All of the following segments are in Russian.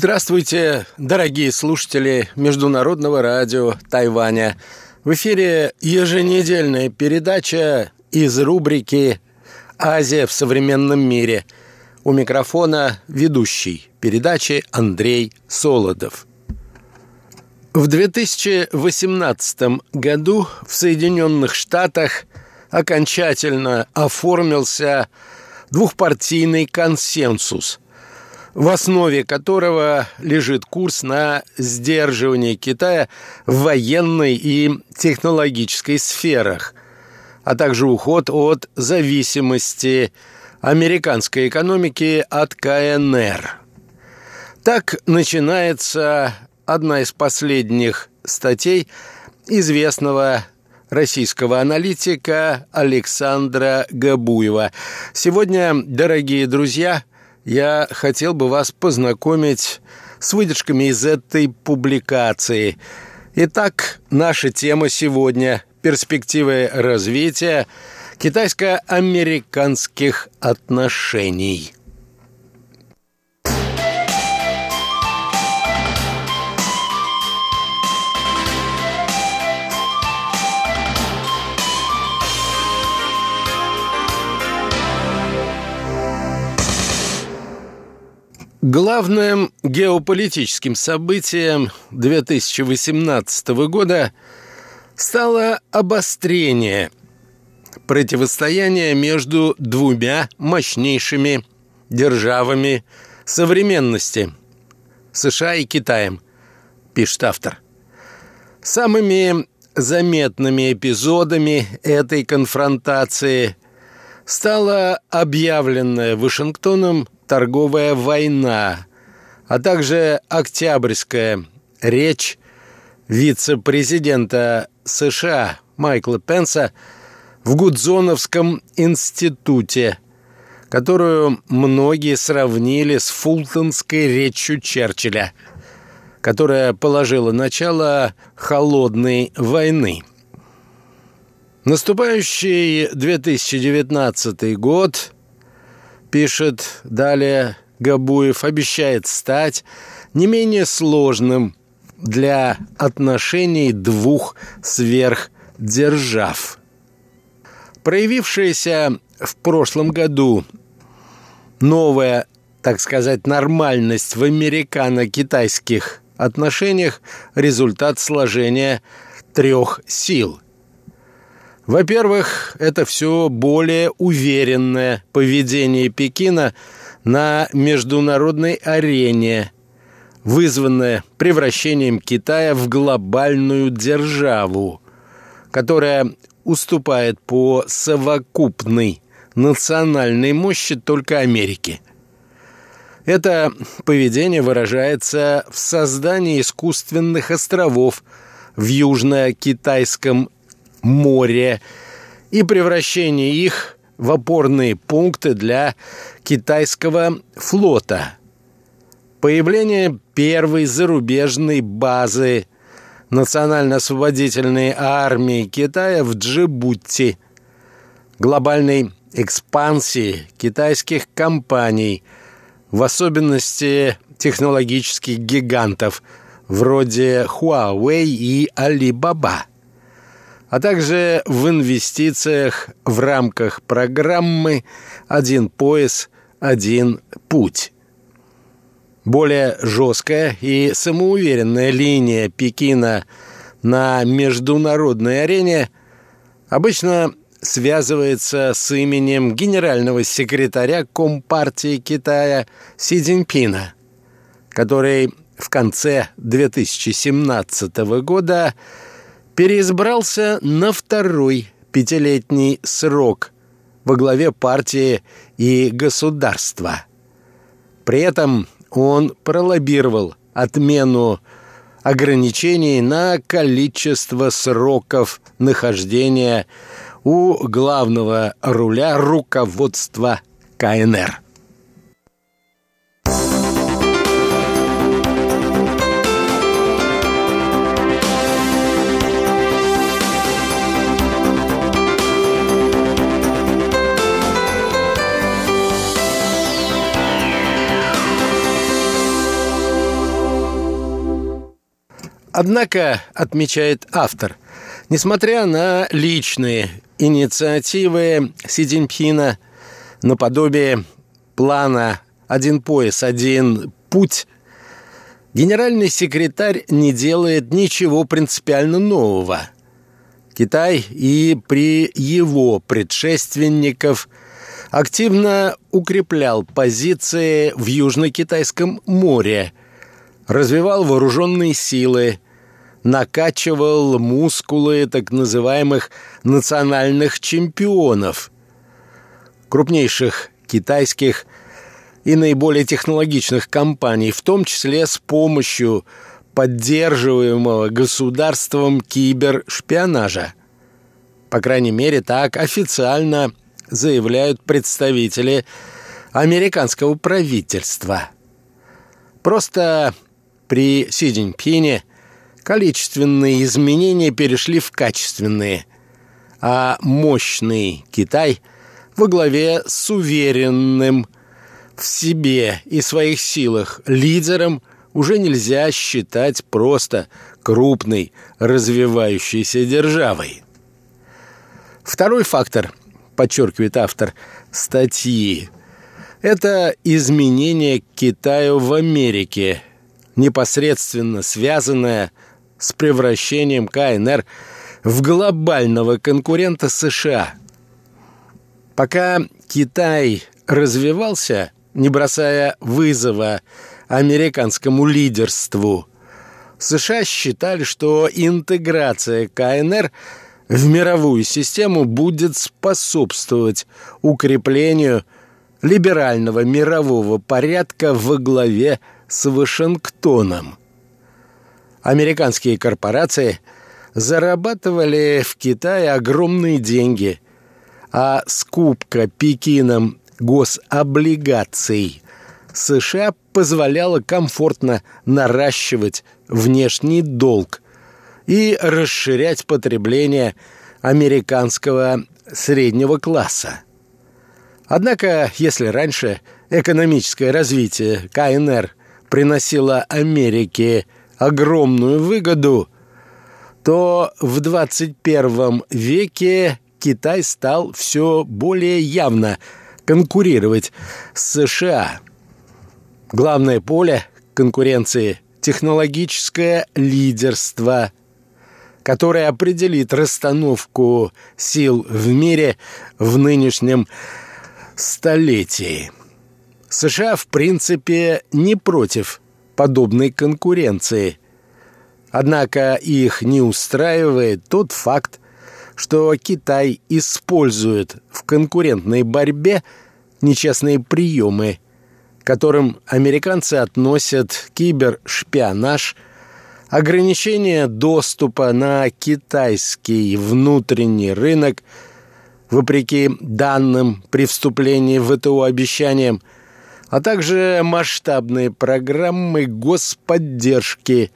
Здравствуйте, дорогие слушатели Международного радио Тайваня. В эфире еженедельная передача из рубрики «Азия в современном мире». У микрофона ведущий передачи Андрей Солодов. В 2018 году в Соединенных Штатах окончательно оформился двухпартийный консенсус – в основе которого лежит курс на сдерживание Китая в военной и технологической сферах, а также уход от зависимости американской экономики от КНР. Так начинается одна из последних статей известного российского аналитика Александра Габуева. Сегодня, дорогие друзья, я хотел бы вас познакомить с выдержками из этой публикации. Итак, наша тема сегодня – перспективы развития китайско-американских отношений – Главным геополитическим событием 2018 года стало обострение противостояния между двумя мощнейшими державами современности – США и Китаем, пишет автор. Самыми заметными эпизодами этой конфронтации стала объявленная Вашингтоном торговая война, а также октябрьская речь вице-президента США Майкла Пенса в Гудзоновском институте, которую многие сравнили с фултонской речью Черчилля, которая положила начало холодной войны. Наступающий 2019 год – пишет далее Габуев, обещает стать не менее сложным для отношений двух сверхдержав. Проявившаяся в прошлом году новая, так сказать, нормальность в американо-китайских отношениях – результат сложения трех сил – во-первых, это все более уверенное поведение Пекина на международной арене, вызванное превращением Китая в глобальную державу, которая уступает по совокупной национальной мощи только Америке. Это поведение выражается в создании искусственных островов в Южно-Китайском море и превращение их в опорные пункты для китайского флота. Появление первой зарубежной базы Национально-освободительной армии Китая в Джибути, глобальной экспансии китайских компаний, в особенности технологических гигантов вроде Huawei и Alibaba – а также в инвестициях в рамках программы «Один пояс, один путь». Более жесткая и самоуверенная линия Пекина на международной арене обычно связывается с именем генерального секретаря Компартии Китая Си Цзиньпина, который в конце 2017 года переизбрался на второй пятилетний срок во главе партии и государства. При этом он пролоббировал отмену ограничений на количество сроков нахождения у главного руля руководства КНР. Однако, отмечает автор, несмотря на личные инициативы Си Цзиньпина наподобие плана «один пояс, один путь», генеральный секретарь не делает ничего принципиально нового. Китай и при его предшественников активно укреплял позиции в Южно-Китайском море, развивал вооруженные силы, накачивал мускулы так называемых национальных чемпионов, крупнейших китайских и наиболее технологичных компаний, в том числе с помощью поддерживаемого государством кибершпионажа. По крайней мере, так официально заявляют представители американского правительства. Просто при Си Цзиньпине количественные изменения перешли в качественные, а мощный Китай во главе с уверенным в себе и своих силах лидером уже нельзя считать просто крупной развивающейся державой. Второй фактор, подчеркивает автор статьи, это изменение Китаю в Америке, непосредственно связанное с превращением КНР в глобального конкурента США. Пока Китай развивался, не бросая вызова американскому лидерству, США считали, что интеграция КНР в мировую систему будет способствовать укреплению либерального мирового порядка во главе с Вашингтоном. Американские корпорации зарабатывали в Китае огромные деньги, а скупка Пекином гособлигаций США позволяла комфортно наращивать внешний долг и расширять потребление американского среднего класса. Однако, если раньше экономическое развитие КНР приносило Америке огромную выгоду, то в 21 веке Китай стал все более явно конкурировать с США. Главное поле конкуренции – технологическое лидерство, которое определит расстановку сил в мире в нынешнем столетии. США, в принципе, не против подобной конкуренции. Однако их не устраивает тот факт, что Китай использует в конкурентной борьбе нечестные приемы, которым американцы относят кибершпионаж, ограничение доступа на китайский внутренний рынок, вопреки данным при вступлении в ВТО обещаниям, а также масштабные программы господдержки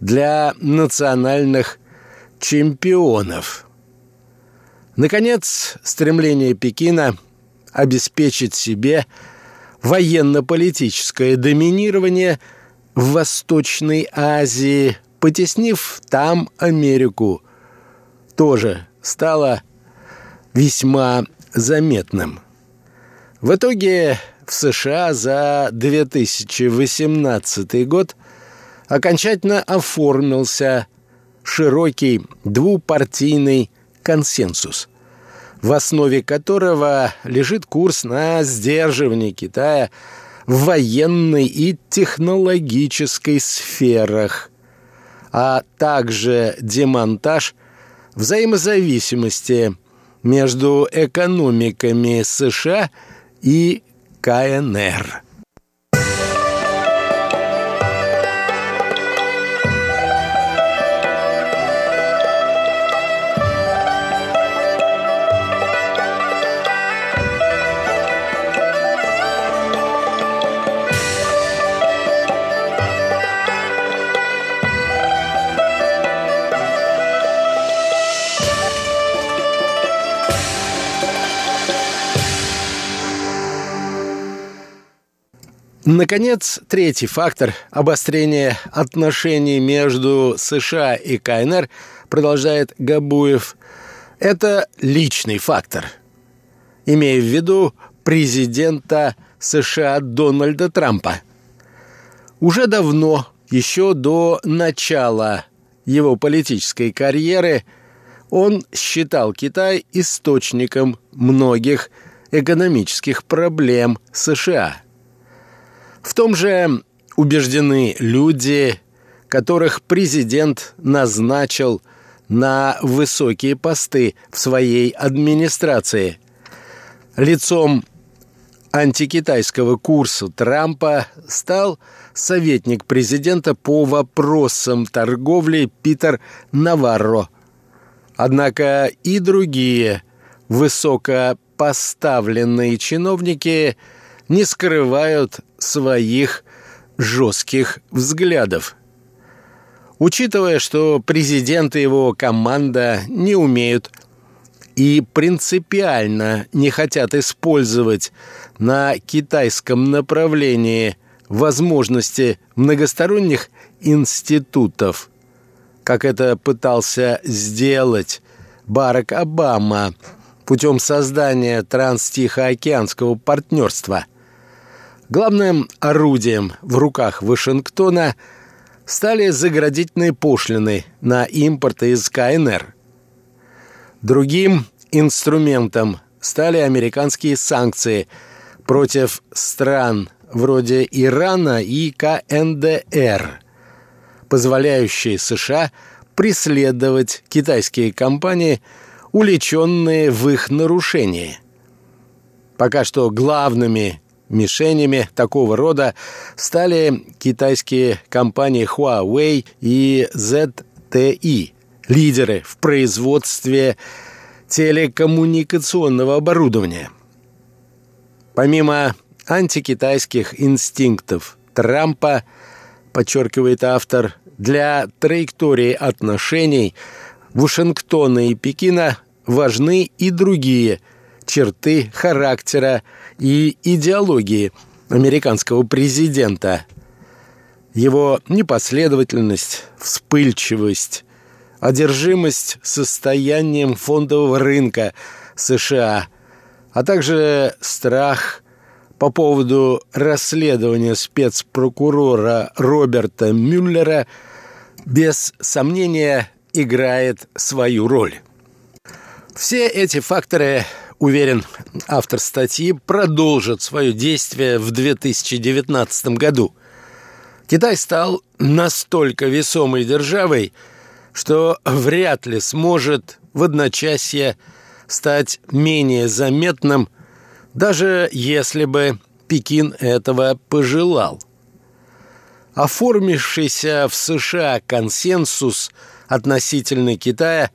для национальных чемпионов. Наконец, стремление Пекина обеспечить себе военно-политическое доминирование в Восточной Азии, потеснив там Америку, тоже стало весьма заметным. В итоге в США за 2018 год окончательно оформился широкий двупартийный консенсус, в основе которого лежит курс на сдерживание Китая в военной и технологической сферах, а также демонтаж взаимозависимости между экономиками США и КНР. Наконец, третий фактор обострения отношений между США и КНР, продолжает Габуев, это личный фактор, имея в виду президента США Дональда Трампа. Уже давно, еще до начала его политической карьеры, он считал Китай источником многих экономических проблем США. В том же убеждены люди, которых президент назначил на высокие посты в своей администрации. Лицом антикитайского курса Трампа стал советник президента по вопросам торговли Питер Наварро. Однако и другие высокопоставленные чиновники не скрывают своих жестких взглядов. Учитывая, что президент и его команда не умеют и принципиально не хотят использовать на китайском направлении возможности многосторонних институтов, как это пытался сделать Барак Обама путем создания транстихоокеанского партнерства. Главным орудием в руках Вашингтона стали заградительные пошлины на импорт из КНР – Другим инструментом стали американские санкции против стран вроде Ирана и КНДР, позволяющие США преследовать китайские компании, уличенные в их нарушении. Пока что главными мишенями такого рода стали китайские компании Huawei и ZTE – лидеры в производстве телекоммуникационного оборудования. Помимо антикитайских инстинктов Трампа, подчеркивает автор, для траектории отношений Вашингтона и Пекина важны и другие черты характера и идеологии американского президента. Его непоследовательность, вспыльчивость, одержимость состоянием фондового рынка США, а также страх по поводу расследования спецпрокурора Роберта Мюллера без сомнения играет свою роль. Все эти факторы, уверен автор статьи, продолжат свое действие в 2019 году. Китай стал настолько весомой державой, что вряд ли сможет в одночасье стать менее заметным, даже если бы Пекин этого пожелал. Оформившийся в США консенсус относительно Китая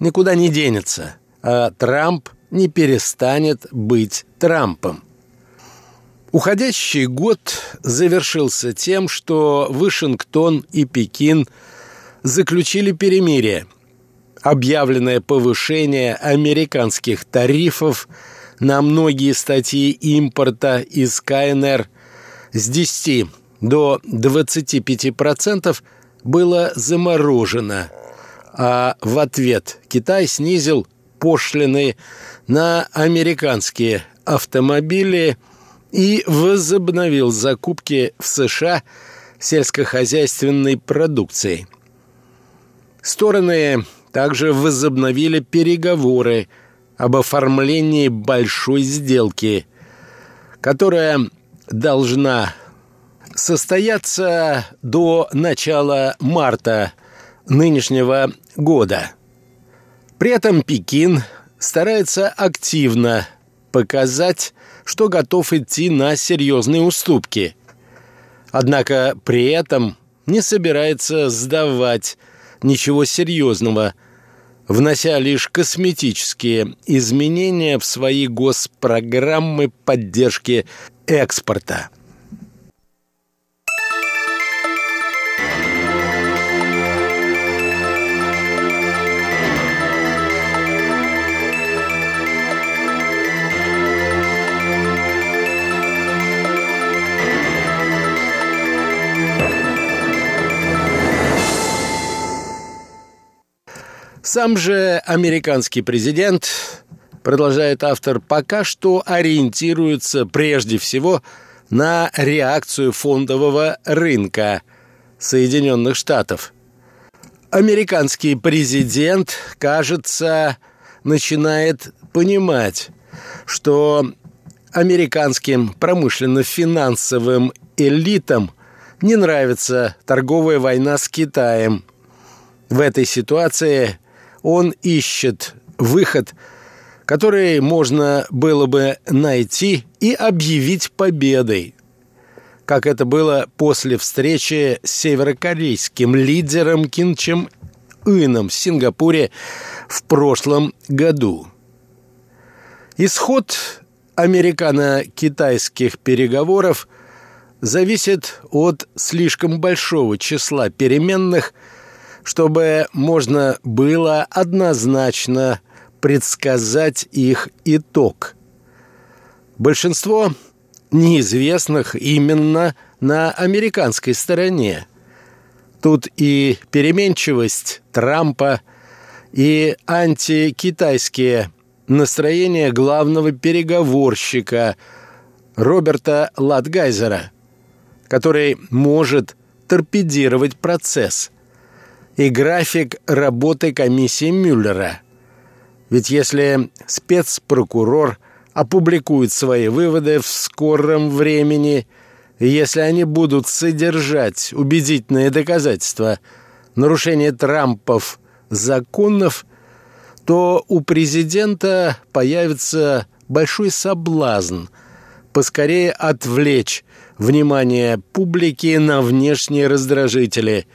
никуда не денется, а Трамп не перестанет быть Трампом. Уходящий год завершился тем, что Вашингтон и Пекин – заключили перемирие. Объявленное повышение американских тарифов на многие статьи импорта из КНР с 10 до 25% было заморожено, а в ответ Китай снизил пошлины на американские автомобили и возобновил закупки в США сельскохозяйственной продукции – Стороны также возобновили переговоры об оформлении большой сделки, которая должна состояться до начала марта нынешнего года. При этом Пекин старается активно показать, что готов идти на серьезные уступки. Однако при этом не собирается сдавать ничего серьезного, внося лишь косметические изменения в свои госпрограммы поддержки экспорта. Сам же американский президент, продолжает автор, пока что ориентируется прежде всего на реакцию фондового рынка Соединенных Штатов. Американский президент, кажется, начинает понимать, что американским промышленно-финансовым элитам не нравится торговая война с Китаем. В этой ситуации он ищет выход, который можно было бы найти и объявить победой, как это было после встречи с северокорейским лидером Ким Чен Ыном в Сингапуре в прошлом году. Исход американо-китайских переговоров зависит от слишком большого числа переменных, чтобы можно было однозначно предсказать их итог. Большинство неизвестных именно на американской стороне. Тут и переменчивость Трампа, и антикитайские настроение главного переговорщика Роберта Латгайзера, который может торпедировать процесс, и график работы комиссии Мюллера. Ведь если спецпрокурор опубликует свои выводы в скором времени, если они будут содержать убедительные доказательства нарушения Трампов законов – то у президента появится большой соблазн поскорее отвлечь внимание публики на внешние раздражители.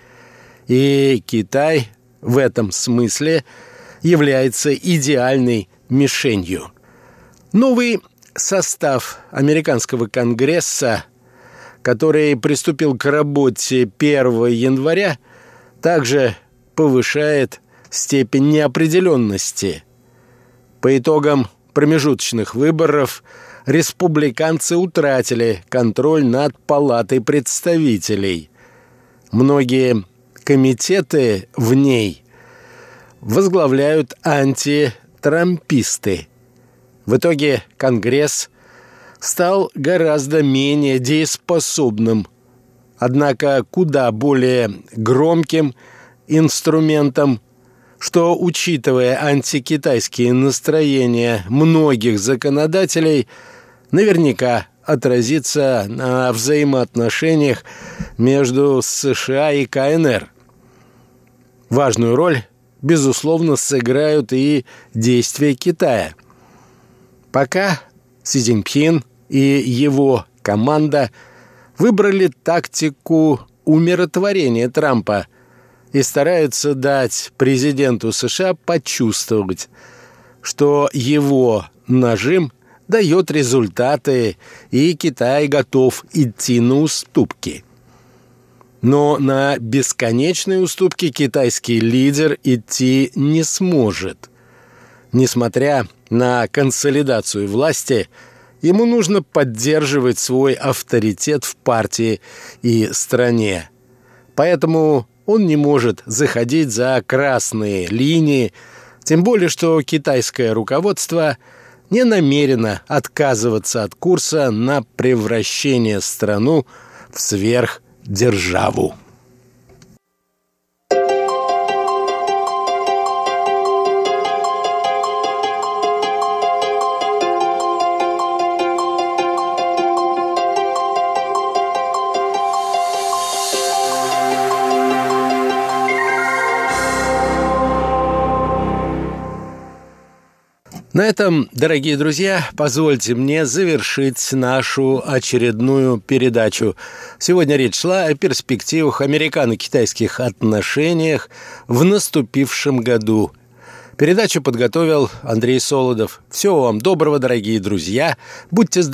И Китай в этом смысле является идеальной мишенью. Новый состав американского конгресса, который приступил к работе 1 января, также повышает степень неопределенности. По итогам промежуточных выборов республиканцы утратили контроль над палатой представителей. Многие комитеты в ней возглавляют антитрамписты. В итоге Конгресс стал гораздо менее дееспособным, однако куда более громким инструментом что, учитывая антикитайские настроения многих законодателей, наверняка отразится на взаимоотношениях между США и КНР. Важную роль, безусловно, сыграют и действия Китая. Пока Си Цзиньпин и его команда выбрали тактику умиротворения Трампа – и стараются дать президенту США почувствовать, что его нажим дает результаты, и Китай готов идти на уступки. Но на бесконечные уступки китайский лидер идти не сможет. Несмотря на консолидацию власти, ему нужно поддерживать свой авторитет в партии и стране. Поэтому он не может заходить за красные линии, тем более что китайское руководство не намерено отказываться от курса на превращение страну в сверхдержаву. На этом, дорогие друзья, позвольте мне завершить нашу очередную передачу. Сегодня речь шла о перспективах американо-китайских отношениях в наступившем году. Передачу подготовил Андрей Солодов. Всего вам доброго, дорогие друзья. Будьте здоровы.